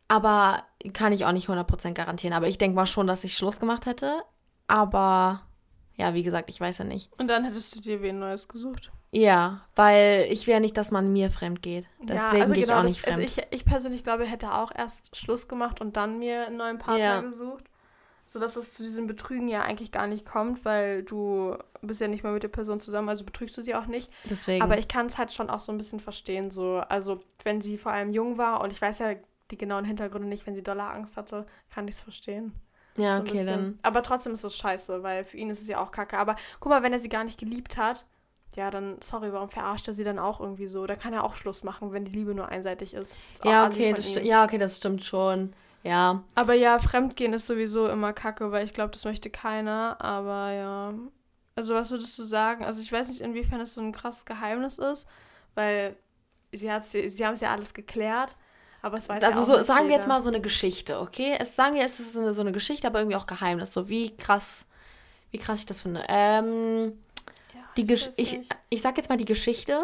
Aber kann ich auch nicht 100% garantieren. Aber ich denke mal schon, dass ich Schluss gemacht hätte. Aber ja, wie gesagt, ich weiß ja nicht. Und dann hättest du dir wen Neues gesucht. Ja, weil ich will ja nicht, dass man mir fremd geht. Deswegen also gehe ich genau, auch das- nicht fremd. Also ich, ich persönlich glaube, hätte auch erst Schluss gemacht und dann mir einen neuen Partner Ja. gesucht. Sodass es zu diesem Betrügen ja eigentlich gar nicht kommt, weil du bist ja nicht mehr mit der Person zusammen, also betrügst du sie auch nicht. Deswegen. Aber ich kann es halt schon auch so ein bisschen verstehen. So, also wenn sie vor allem jung war und ich weiß ja die genauen Hintergründe nicht, wenn sie doller Angst hatte, kann ich es verstehen. ja, so okay, dann. Aber trotzdem ist es scheiße, weil für ihn ist es ja auch kacke. Aber guck mal, wenn er sie gar nicht geliebt hat, ja, dann, sorry, warum verarscht er sie dann auch irgendwie so? Da kann er auch Schluss machen, wenn die Liebe nur einseitig ist. Ist Ja, okay, das ja, okay, das stimmt schon. Ja. Aber ja, Fremdgehen ist sowieso immer kacke, weil ich glaube, das möchte keiner. Aber ja. Also, was würdest du sagen? Also, ich weiß nicht, inwiefern es so ein krasses Geheimnis ist, weil sie, sie, sie haben es ja alles geklärt. Aber es weiß Also ja auch so, sagen wir jetzt jeder. mal so eine Geschichte, okay? Es sagen wir, es ist so eine, so eine Geschichte, aber irgendwie auch Geheimnis. So wie krass, wie krass ich das finde. Ähm, die ich ich, ich sag jetzt mal, die Geschichte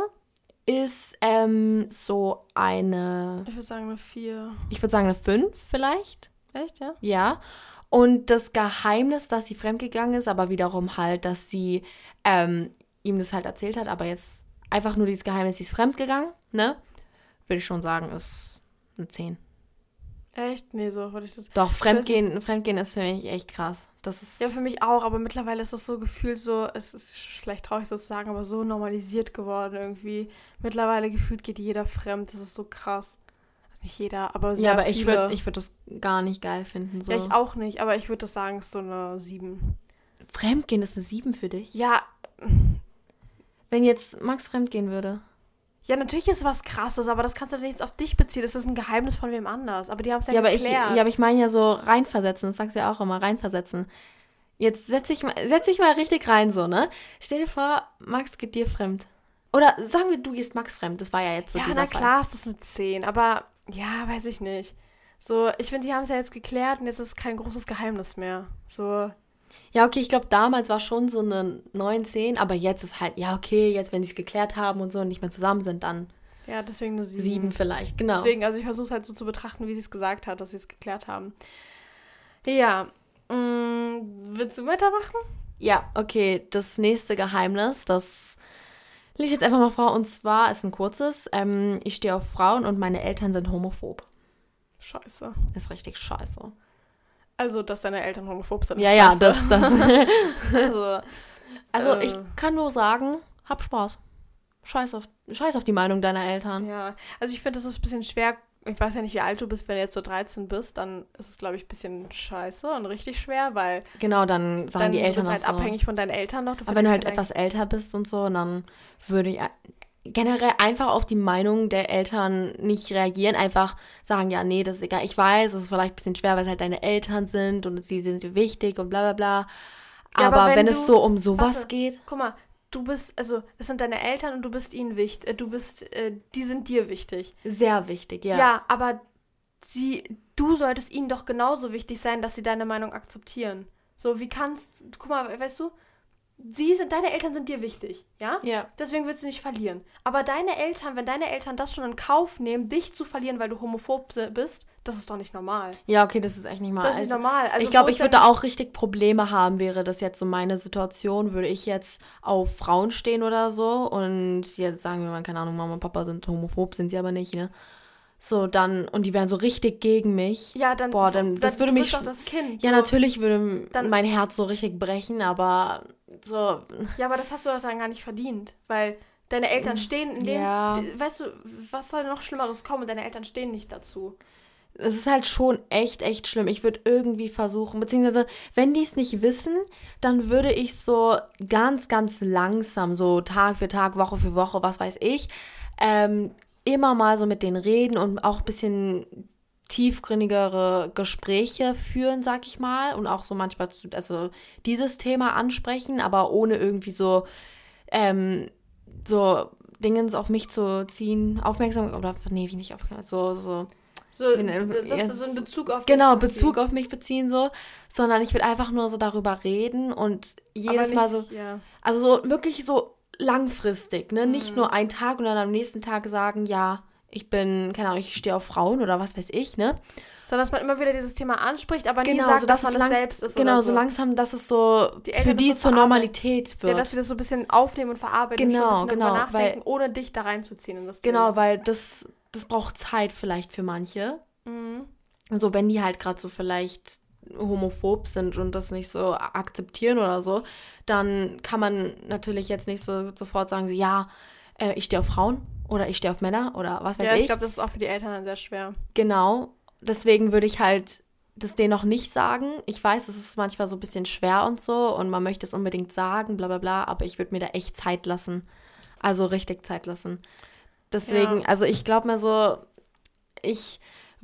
ist ähm, so eine, Ich würde sagen, eine 4. ich würde sagen eine 5 vielleicht. Echt, ja? Ja. Und das Geheimnis, dass sie fremdgegangen ist, aber wiederum halt, dass sie ähm, ihm das halt erzählt hat, aber jetzt einfach nur dieses Geheimnis, sie ist fremdgegangen, ne? Würde ich schon sagen, ist eine 10. Echt? Nee, so würde ich das. Doch, Fremdgehen, Fremdgehen ist für mich echt krass. Das ist. Ja, für mich auch, aber mittlerweile ist das so gefühlt so, es ist vielleicht traurig so zu sagen, aber so normalisiert geworden irgendwie. Mittlerweile gefühlt geht jeder fremd, das ist so krass. Also nicht jeder, aber sehr ja, aber ich viele. würde ich würd das gar nicht geil finden. So. Ja, ich auch nicht, aber ich würde das sagen, ist so eine 7. Fremdgehen ist eine 7 für dich. Ja, Wenn jetzt Max fremdgehen würde. Ja, natürlich ist was krasses, aber das kannst du doch nicht jetzt auf dich beziehen. Das ist ein Geheimnis von wem anders. Aber die haben es ja, Ja, aber ich, geklärt. ja, aber ich meine ja so reinversetzen, das sagst du ja auch immer, reinversetzen. Jetzt setz dich mal, setz dich mal richtig rein, so, ne? Stell dir vor, Max geht dir fremd. Oder sagen wir, du gehst Max fremd. Das war ja jetzt so ja, dieser na Fall. klar ist das eine 10, aber ja, weiß ich nicht. So, ich finde, die haben es ja jetzt geklärt und jetzt ist kein großes Geheimnis mehr. So, Ja, okay, ich glaube, damals war schon so eine 9, 10, aber jetzt ist halt, ja, okay, jetzt, wenn die es geklärt haben und so und nicht mehr zusammen sind, dann ja, deswegen eine 7. 7 vielleicht, genau. Deswegen, also ich versuche es halt so zu betrachten, wie sie es gesagt hat, dass sie es geklärt haben. Ja. Mh, willst du weitermachen? Ja, okay, das nächste Geheimnis, das lese ich jetzt einfach mal vor. Und zwar ist ein kurzes. Ähm, ich stehe auf Frauen und meine Eltern sind homophob. Scheiße. Ist richtig scheiße. Also, dass deine Eltern homophob sind. Ja, ja, das, das. also, also Äh. ich kann nur sagen, hab Spaß. Scheiß auf, scheiß auf die Meinung deiner Eltern. ja. Also, ich finde, das ist ein bisschen schwer. Ich weiß ja nicht, wie alt du bist. Wenn du jetzt so 13 bist, dann ist es, glaube ich, ein bisschen scheiße und richtig schwer, weil Genau, dann sagen dann die Eltern bist auch halt so. abhängig von deinen Eltern noch. Du Aber wenn du halt etwas älter bist und so, dann würde ich generell einfach auf die Meinung der Eltern nicht reagieren. Einfach sagen, ja, nee, das ist egal. Ich weiß, es ist vielleicht ein bisschen schwer, weil es halt deine Eltern sind und sie sind dir wichtig und bla bla bla. Ja, aber aber wenn, wenn es du- so um sowas Warte. geht, Guck mal, du bist, also, es sind deine Eltern und du bist ihnen wichtig. Äh, du bist, äh, die sind dir wichtig. sehr wichtig, ja. Ja. aber sie, du solltest ihnen doch genauso wichtig sein, dass sie deine Meinung akzeptieren. So, wie kannst, guck mal, weißt du, sie sind, deine Eltern sind dir wichtig, ja? Ja. Deswegen willst du nicht verlieren. Aber deine Eltern, wenn deine Eltern das schon in Kauf nehmen, dich zu verlieren, weil du homophob bist, das ist doch nicht normal. Ja, okay, das ist echt nicht mal. Das ist nicht also, normal. Also, ich glaube, ich würde da auch richtig Probleme haben, wäre das jetzt so meine Situation, würde ich jetzt auf Frauen stehen oder so und jetzt sagen wir mal, keine Ahnung, Mama und Papa sind homophob, sind sie aber nicht, ne? So, dann, und die wären so richtig gegen mich. Ja, dann, Boah, dann- das würde mich doch das Kind. Ja, so. natürlich würde Dann- mein Herz so richtig brechen, aber so, Ja, aber das hast du doch dann gar nicht verdient, weil deine Eltern stehen in dem, Mm, Ja. weißt du, was soll noch Schlimmeres kommen? Deine Eltern stehen nicht dazu. es ist halt schon echt, echt schlimm. Ich würde irgendwie versuchen, beziehungsweise, wenn die es nicht wissen, dann würde ich so ganz, ganz langsam, so Tag für Tag, Woche für Woche, was weiß ich, ähm, immer mal so mit denen reden und auch ein bisschen tiefgründigere Gespräche führen, sag ich mal, und auch so manchmal zu, also dieses Thema ansprechen, aber ohne irgendwie so, ähm, so Dingens auf mich zu ziehen, aufmerksam, oder nee, wie nicht aufmerksam, so, so, So, In- ja, so ein Bezug auf genau. Bezug auf mich beziehen, so, sondern ich würde einfach nur so darüber reden und jedes Mal nicht- so, Ja. also so wirklich so langfristig, ne? Nicht Mhm. nur einen Tag und dann am nächsten Tag sagen, ja, ich bin, keine Ahnung, ich stehe auf Frauen oder was weiß ich, ne? Sondern dass man immer wieder dieses Thema anspricht, aber genau, nie sagt, so, dass, dass man es selbst ist. Genau, so. so langsam, dass es so die für die zur Normalität wird. Ja, dass sie das so ein bisschen aufnehmen und verarbeiten genau, und genau, nachdenken, weil, ohne dich da reinzuziehen in das Genau, Thema. weil das, das braucht Zeit vielleicht für manche. Mhm. So, wenn die halt gerade so vielleicht homophob sind und das nicht so akzeptieren oder so, dann kann man natürlich jetzt nicht so sofort sagen, so, ja, äh, ich stehe auf Frauen oder ich stehe auf Männer oder was weiß ich. Ja, ich glaube, das ist auch für die Eltern dann sehr schwer. Genau. Deswegen würde ich halt das denen noch nicht sagen. Ich weiß, es ist manchmal so ein bisschen schwer und so und man möchte es unbedingt sagen, bla bla bla, aber ich würde mir da echt Zeit lassen. Also richtig Zeit lassen. Deswegen, ja. also ich glaube mir so, ich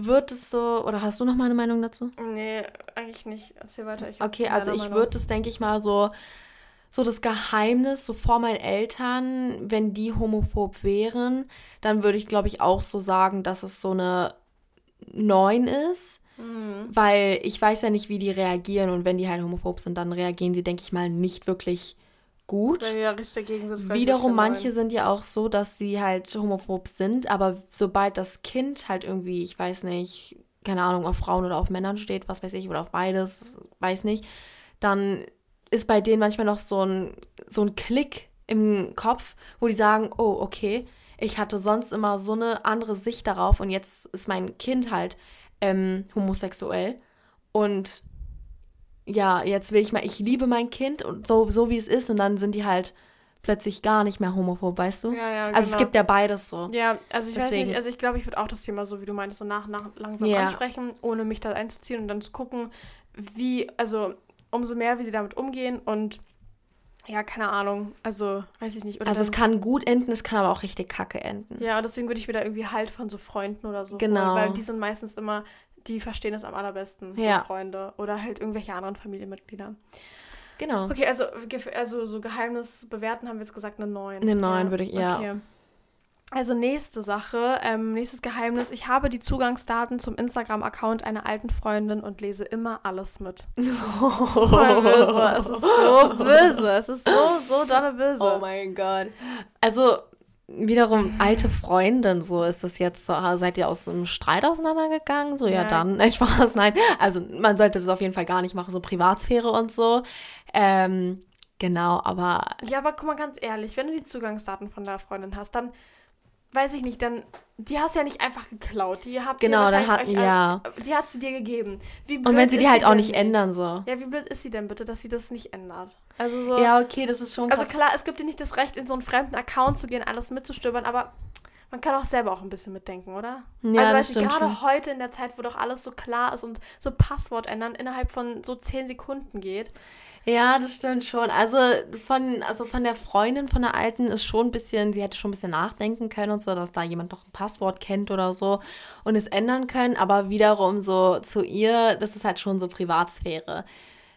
würde es so, oder hast du noch mal eine Meinung dazu? Nee, eigentlich nicht. Erzähl weiter. Okay, also ich würde es, denke ich mal, so so das Geheimnis, so vor meinen Eltern, wenn die homophob wären, dann würde ich, glaube ich, auch so sagen, dass es so eine 9 ist. Mhm. Weil ich weiß ja nicht, wie die reagieren und wenn die halt homophob sind, dann reagieren sie, denke ich mal, nicht wirklich gut. Wiederum, manche sind ja auch so, dass sie halt homophob sind, aber sobald das Kind halt irgendwie, ich weiß nicht, keine Ahnung, auf Frauen oder auf Männern steht, was weiß ich, oder auf beides, weiß nicht, dann ist bei denen manchmal noch so ein, so ein Klick im Kopf, wo die sagen, oh, okay, ich hatte sonst immer so eine andere Sicht darauf und jetzt ist mein Kind halt ähm, homosexuell und ja, jetzt will ich mal, ich liebe mein Kind und so, so wie es ist und dann sind die halt plötzlich gar nicht mehr homophob, weißt du? Ja, ja, genau. Also es genau. gibt ja beides so. Ja, also ich Deswegen. weiß nicht, also ich glaube, ich würde auch das Thema so, wie du meintest, so nach, nach langsam ja. ansprechen, ohne mich da einzuziehen und dann zu gucken, wie, also umso mehr, wie sie damit umgehen und ja, keine Ahnung. Also, weiß ich nicht. Oder also, es kann gut enden, es kann aber auch richtig kacke enden. Ja, und deswegen würde ich mir da irgendwie Halt von so Freunden oder so genau. holen, weil die sind meistens immer, die verstehen es am allerbesten, ja. so Freunde oder halt irgendwelche anderen Familienmitglieder. Genau. Okay, also, also so Geheimnis bewerten haben wir jetzt gesagt eine 9. Eine 9 ja. würde ich, ja. Okay. Also nächste Sache, ähm, nächstes Geheimnis. Ich habe die Zugangsdaten zum Instagram-Account einer alten Freundin und lese immer alles mit. Oh. So böse. Es ist so böse. Es ist so, so dolle böse. Oh mein Gott. Also wiederum alte Freundin, so ist das jetzt so, seid ihr aus einem Streit auseinandergegangen? So, ja, ja dann, nein, Spaß, nein. Also man sollte das auf jeden Fall gar nicht machen, so Privatsphäre und so. Ähm, genau, aber. Ja, aber guck mal ganz ehrlich, wenn du die Zugangsdaten von der Freundin hast, dann weiß ich nicht, dann, die hast du ja nicht einfach geklaut. Die habt genau, ihr dann hat, ja. Die hat sie dir gegeben. und wenn sie die halt auch nicht ändern, so. Ja, wie blöd ist sie denn bitte, dass sie das nicht ändert? Also so. Ja, okay, das ist schon also krass. Also klar, es gibt dir nicht das Recht, in so einen fremden Account zu gehen, alles mitzustöbern, aber man kann auch selber auch ein bisschen mitdenken, oder? Ja, also weißt du, gerade heute in der Zeit, wo doch alles so klar ist und so Passwort ändern innerhalb von so zehn Sekunden geht. Ja, das stimmt schon. Also von, also von der Freundin von der Alten ist schon ein bisschen, sie hätte schon ein bisschen nachdenken können und so, dass da jemand doch ein Passwort kennt oder so und es ändern können. Aber wiederum so zu ihr, das ist halt schon so Privatsphäre.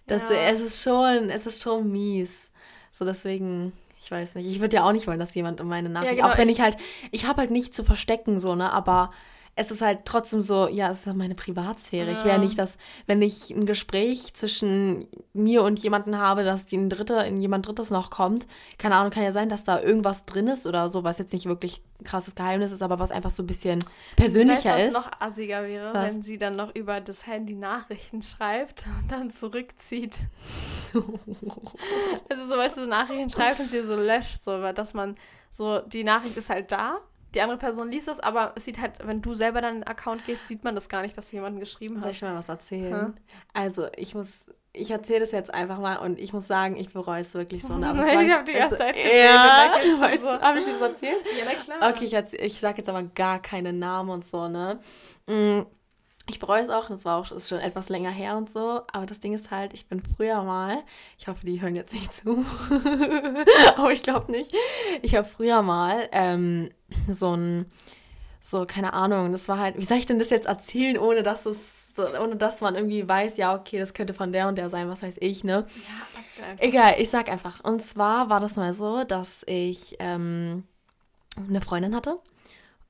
Das, ja. Es ist schon, es ist schon mies. So deswegen, ich weiß nicht. Ich würde ja auch nicht wollen, dass jemand in meine Nachricht, ja, genau, auch wenn ich, ich halt, ich habe halt nichts zu verstecken, so, ne, aber es ist halt trotzdem so, ja, es ist meine Privatsphäre. Ja. Ich wäre nicht, dass, wenn ich ein Gespräch zwischen mir und jemanden habe, dass die ein Dritter in jemand Drittes noch kommt. Keine Ahnung, kann ja sein, dass da irgendwas drin ist oder so, was jetzt nicht wirklich ein krasses Geheimnis ist, aber was einfach so ein bisschen persönlicher weißt, ist. Was noch assiger wäre, was? wenn sie dann noch über das Handy Nachrichten schreibt und dann zurückzieht. also so, weißt du, so Nachrichten schreibt und sie so löscht, so, dass man so, die Nachricht ist halt da die andere Person liest es, aber es sieht halt, wenn du selber deinen Account gehst, sieht man das gar nicht, dass du jemanden geschrieben hast. Soll ich mal was erzählen? Hm? Also, ich muss, ich erzähle das jetzt einfach mal und ich muss sagen, ich bereue es wirklich so. Ne? Aber ich habe die ganze Zeit gesehen. Ja, weißt, so. habe ich dir das erzählt? Ja, na klar. Okay, ich, ich sage jetzt aber gar keine Namen und so, ne? Ich bereue es auch, das war auch ist schon etwas länger her und so, aber das Ding ist halt, ich bin früher mal, ich hoffe, die hören jetzt nicht zu, aber ich glaube nicht, ich habe früher mal ähm, so ein, so, keine Ahnung, das war halt, wie soll ich denn das jetzt erzählen, ohne dass es, ohne dass man irgendwie weiß, ja, okay, das könnte von der und der sein, was weiß ich, ne? Ja, erzähl einfach. Egal, ich sag einfach. Und zwar war das mal so, dass ich ähm, eine Freundin hatte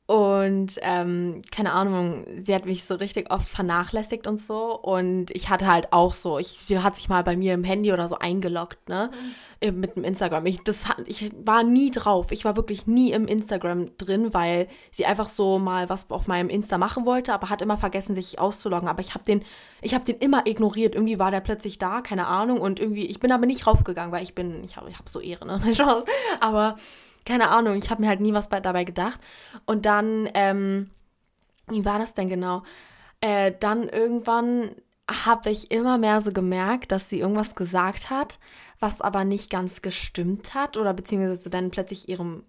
Und ähm, keine Ahnung, sie hat mich so richtig oft vernachlässigt und so. Und ich hatte halt auch so, ich, sie hat sich mal bei mir im Handy oder so eingeloggt, ne? Mhm. Mit dem Instagram. Ich, das, ich war nie drauf. Ich war wirklich nie im Instagram drin, weil sie einfach so mal was auf meinem Insta machen wollte, aber hat immer vergessen, sich auszuloggen. Aber ich habe den, ich habe den immer ignoriert. Irgendwie war der plötzlich da, keine Ahnung. Und irgendwie, ich bin aber nicht raufgegangen, weil ich bin, ich habe ich hab so Ehre, ne? aber keine Ahnung, ich habe mir halt nie was bei, dabei gedacht. Und dann, ähm, wie war das denn genau? Äh, dann irgendwann habe ich immer mehr so gemerkt, dass sie irgendwas gesagt hat, was aber nicht ganz gestimmt hat oder beziehungsweise dann plötzlich ihrem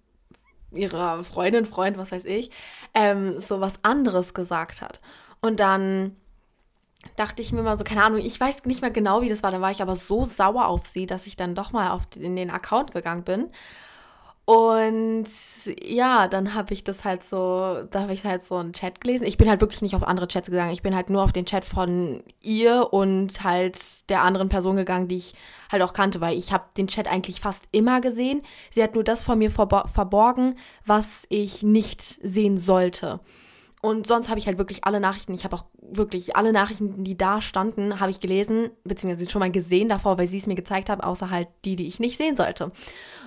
ihrer Freundin, Freund, was weiß ich, ähm, so was anderes gesagt hat. Und dann dachte ich mir mal so, keine Ahnung, ich weiß nicht mehr genau, wie das war, da war ich aber so sauer auf sie, dass ich dann doch mal auf in den Account gegangen bin und ja, dann habe ich das halt so, da habe ich halt so einen Chat gelesen. Ich bin halt wirklich nicht auf andere Chats gegangen. Ich bin halt nur auf den Chat von ihr und halt der anderen Person gegangen, die ich halt auch kannte, weil ich habe den Chat eigentlich fast immer gesehen. Sie hat nur das von mir verborgen, was ich nicht sehen sollte. Und sonst habe ich halt wirklich alle Nachrichten, ich habe auch wirklich alle Nachrichten, die da standen, habe ich gelesen, beziehungsweise schon mal gesehen davor, weil sie es mir gezeigt hat, außer halt die, die ich nicht sehen sollte.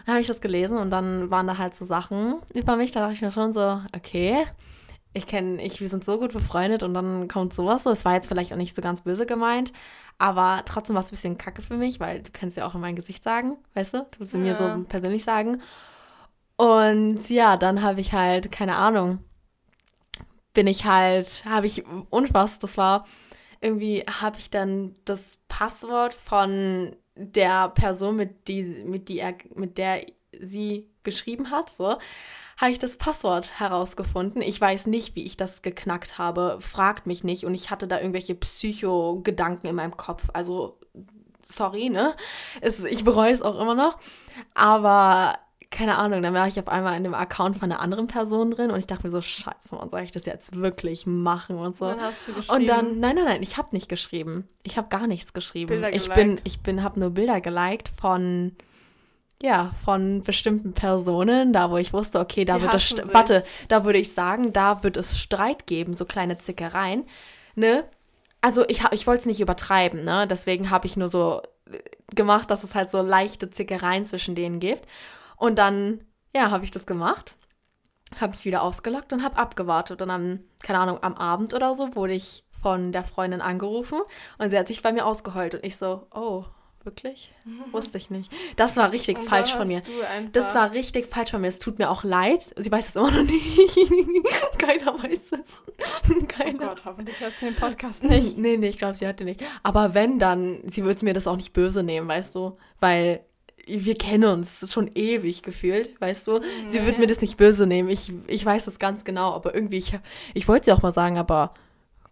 Dann habe ich das gelesen und dann waren da halt so Sachen über mich. Da dachte ich mir schon so, okay, ich kenne, ich, wir sind so gut befreundet und dann kommt sowas so. Es war jetzt vielleicht auch nicht so ganz böse gemeint, aber trotzdem war es ein bisschen kacke für mich, weil du kannst ja auch in mein Gesicht sagen, weißt du? Du willst ja. mir so persönlich sagen. Und ja, dann habe ich halt, keine Ahnung, bin ich halt, habe ich, und was, das war, irgendwie habe ich dann das Passwort von der Person, mit, die, mit, die er, mit der sie geschrieben hat, so, habe ich das Passwort herausgefunden. Ich weiß nicht, wie ich das geknackt habe. Fragt mich nicht. Und ich hatte da irgendwelche Psycho-Gedanken in meinem Kopf. Also, sorry, ne? Es, ich bereue es auch immer noch. Aber keine Ahnung, dann war ich auf einmal in dem Account von einer anderen Person drin und ich dachte mir so, scheiße, man, soll ich das jetzt wirklich machen und so. Dann hast du geschrieben. Und dann, nein, nein, nein, ich habe nicht geschrieben. Ich habe gar nichts geschrieben. Bilder ich bin, ich bin, habe nur Bilder geliked von, ja, von bestimmten Personen, da wo ich wusste, okay, da Die wird es, warte, da würde ich sagen, da wird es Streit geben, so kleine Zickereien, ne? Also ich, ich wollte es nicht übertreiben, ne? Deswegen habe ich nur so äh, gemacht, dass es halt so leichte Zickereien zwischen denen gibt. Und dann, ja, habe ich das gemacht, habe ich wieder ausgelockt und habe abgewartet. Und dann, keine Ahnung, am Abend oder so wurde ich von der Freundin angerufen und sie hat sich bei mir ausgeheult und ich so, oh, wirklich? Wusste ich nicht. Das war richtig und falsch von mir. Das war richtig falsch von mir. Es tut mir auch leid. Sie weiß es immer noch nicht. Keiner weiß es. Keiner. Oh Gott, hoffentlich hört sie den Podcast nicht. Nee, nee, ich glaube, sie hatte nicht. Aber wenn, dann, sie würde mir das auch nicht böse nehmen, weißt du? Weil wir kennen uns schon ewig gefühlt, weißt du? Sie wird mir das nicht böse nehmen. Ich, ich weiß das ganz genau, aber irgendwie, ich, ich wollte sie auch mal sagen, aber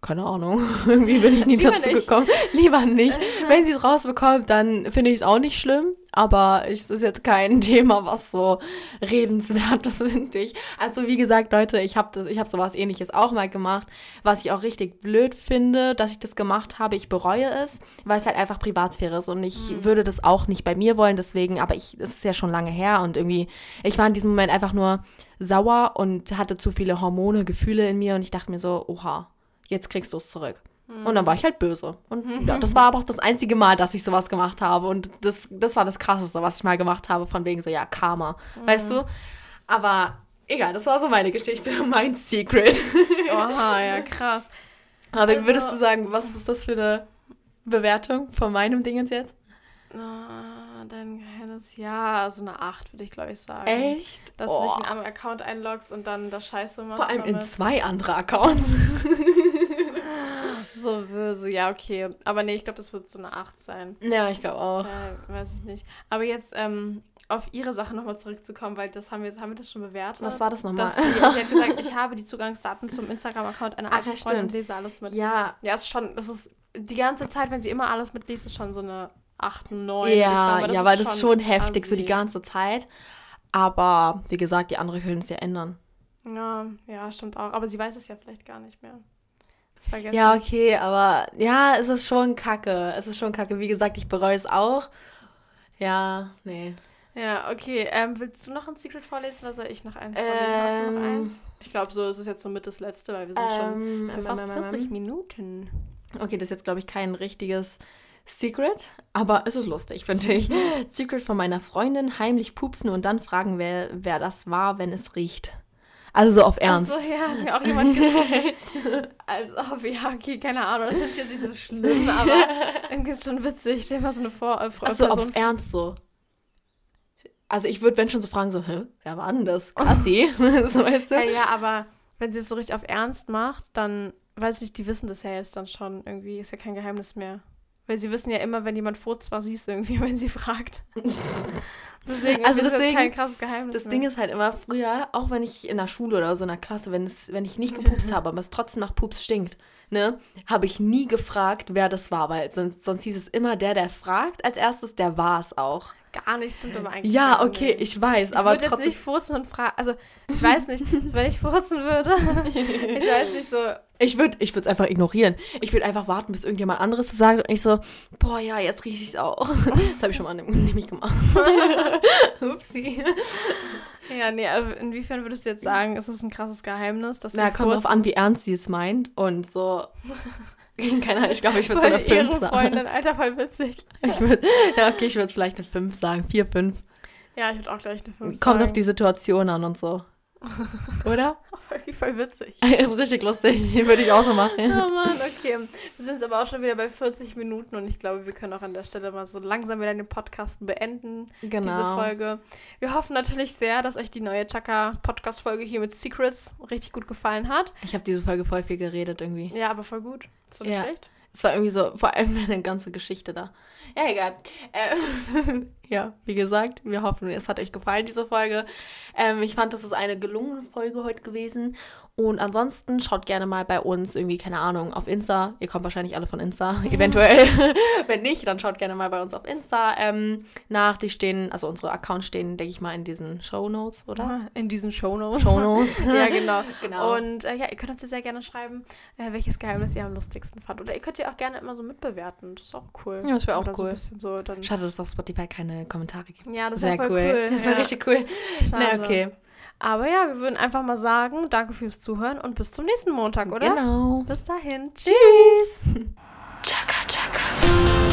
keine Ahnung, irgendwie bin ich nie Lieber dazu nicht. gekommen. Lieber nicht. Wenn sie es rausbekommt, dann finde ich es auch nicht schlimm. Aber es ist jetzt kein Thema, was so redenswert ist, finde ich. Also wie gesagt, Leute, ich habe hab sowas ähnliches auch mal gemacht, was ich auch richtig blöd finde, dass ich das gemacht habe. Ich bereue es, weil es halt einfach Privatsphäre ist und ich mhm. würde das auch nicht bei mir wollen, deswegen, aber ich, es ist ja schon lange her und irgendwie, ich war in diesem Moment einfach nur sauer und hatte zu viele Hormone, Gefühle in mir und ich dachte mir so, oha, jetzt kriegst du es zurück. Und dann war ich halt böse. Und mhm. ja, das war aber auch das einzige Mal, dass ich sowas gemacht habe. Und das, das war das Krasseste, was ich mal gemacht habe, von wegen so, ja, Karma. Mhm. Weißt du? Aber egal, das war so meine Geschichte, mein Secret. Oha, ja, krass. Aber also, würdest du sagen, was ist das für eine Bewertung von meinem Ding jetzt? Uh, dein Geheimnis, ja, also eine 8 würde ich glaube ich sagen. Echt? Dass oh. du dich in einen Account einloggst und dann das Scheiße machst. Vor allem damit. in zwei andere Accounts. so böse, ja, okay. Aber nee, ich glaube, das wird so eine 8 sein. Ja, ich glaube auch. Ja, weiß ich nicht. Aber jetzt, ähm, auf ihre Sache nochmal zurückzukommen, weil das haben wir jetzt, haben wir das schon bewertet. Was war das nochmal? Sie, sie hat gesagt, ich habe die Zugangsdaten zum Instagram-Account einer anderen Freundin und lese alles mit. Ja. Ja, ist schon, das ist die ganze Zeit, wenn sie immer alles mitliest, ist schon so eine 8, 9. Ja, ja, weil das ist schon heftig, assi. so die ganze Zeit. Aber wie gesagt, die anderen können es ja ändern. Ja, ja, stimmt auch. Aber sie weiß es ja vielleicht gar nicht mehr. Ja, okay, aber ja, es ist schon kacke. Es ist schon kacke. Wie gesagt, ich bereue es auch. Ja, nee. Ja, okay. Ähm, willst du noch ein Secret vorlesen oder soll ich noch eins vorlesen? Hast du noch Ähm, eins? Ich glaube, so ist es jetzt somit das letzte, weil wir sind schon Ähm, bei ähm, fast ähm, 40 ähm. Minuten. Okay, das ist jetzt, glaube ich, kein richtiges Secret, aber es ist lustig, finde ich. Secret von meiner Freundin, heimlich pupsen und dann fragen, wer, wer das war, wenn es riecht. Also so auf Ernst. Achso, ja, hat mir auch jemand gestellt. also, oh, ja, okay, keine Ahnung. Das ist jetzt nicht so schlimm, aber irgendwie ist es schon witzig. Stell dir mal so eine Vor äh, Achso, Person auf Ernst so. Also ich würde, wenn schon so fragen, so, hä, wer war denn das? Kassi? so weißt du? Ja, ja, aber wenn sie es so richtig auf Ernst macht, dann weiß ich nicht, die wissen das ja jetzt dann schon irgendwie. Ist ja kein Geheimnis mehr. Weil sie wissen ja immer, wenn jemand furzt, war sie es irgendwie, wenn sie fragt. Deswegen Also ist das deswegen- kein krasses Geheimnis Das mehr. Ding ist halt immer früher, auch wenn ich in der Schule oder so in der Klasse, wenn, es, wenn ich nicht gepupst habe, aber es trotzdem nach Pups stinkt, ne, habe ich nie gefragt, wer das war, weil sonst, sonst hieß es immer, der, der fragt als erstes, der war es auch. Gar nicht, stimmt aber eigentlich. Ja, okay, nicht. ich weiß, Ich aber würde jetzt trotzdem. nicht furzen und fragen. Also, ich weiß nicht, also wenn ich furzen würde, ich weiß nicht so. Ich würde ich es einfach ignorieren. Ich würde einfach warten, bis irgendjemand anderes sagt und ich so, boah, ja, jetzt rieche ich es auch. Das habe ich schon mal nämlich gemacht. Upsi. Ja, nee, aber inwiefern würdest du jetzt sagen, ist es ein krasses Geheimnis, dass Na, kommt drauf an, wie ernst sie es meint und so. Keine Ahnung, ich glaube, ich würde so eine ihre 5 sagen. Freundin, Alter, voll witzig. Ich würd, ja, okay, ich würde vielleicht eine 5 sagen. 4, 5. Ja, ich würde auch gleich eine 5 Kommt sagen. auf die Situation an und so. Oder? Voll, witzig. Ist richtig lustig. Würde ich auch so Oh machen. Mann, okay. Wir sind jetzt aber auch schon wieder bei 40 Minuten und ich glaube, wir können auch an der Stelle mal so langsam wieder den Podcast beenden, Genau. diese Folge. Wir hoffen natürlich sehr, dass euch die neue Chaka-Podcast-Folge hier mit Secrets richtig gut gefallen hat. Ich habe diese Folge voll viel geredet irgendwie. Ja, aber voll gut. Ist so nicht Ja. schlecht. Es war irgendwie so, vor allem eine ganze Geschichte da. Ja, egal. Äh, ja, wie gesagt, wir hoffen, es hat euch gefallen, diese Folge. Ähm, ich fand, das ist eine gelungene Folge heute gewesen. Und ansonsten schaut gerne mal bei uns irgendwie, keine Ahnung, auf Insta. Ihr kommt wahrscheinlich alle von Insta, eventuell. Wenn nicht, dann schaut gerne mal bei uns auf Insta ähm, nach. Die stehen, also unsere Accounts stehen, denke ich mal, in diesen Show Notes, oder? In diesen Shownotes. Show Notes. ja, genau. Genau. Und äh, ja, ihr könnt uns ja sehr gerne schreiben, äh, welches Geheimnis ihr am lustigsten fand. Oder ihr könnt ja auch gerne immer so mitbewerten. Das ist auch cool. Ja, das wäre auch Oder So cool. So so, Schade, dass es auf Spotify keine Kommentare gibt. Ja, das wäre cool. cool. Das war ja. richtig cool. Schade. Na, okay. Aber ja, wir würden einfach mal sagen, danke fürs Zuhören und bis zum nächsten Montag, oder? Genau. Bis dahin. Tschüss. Tschüss. Chaka, chaka.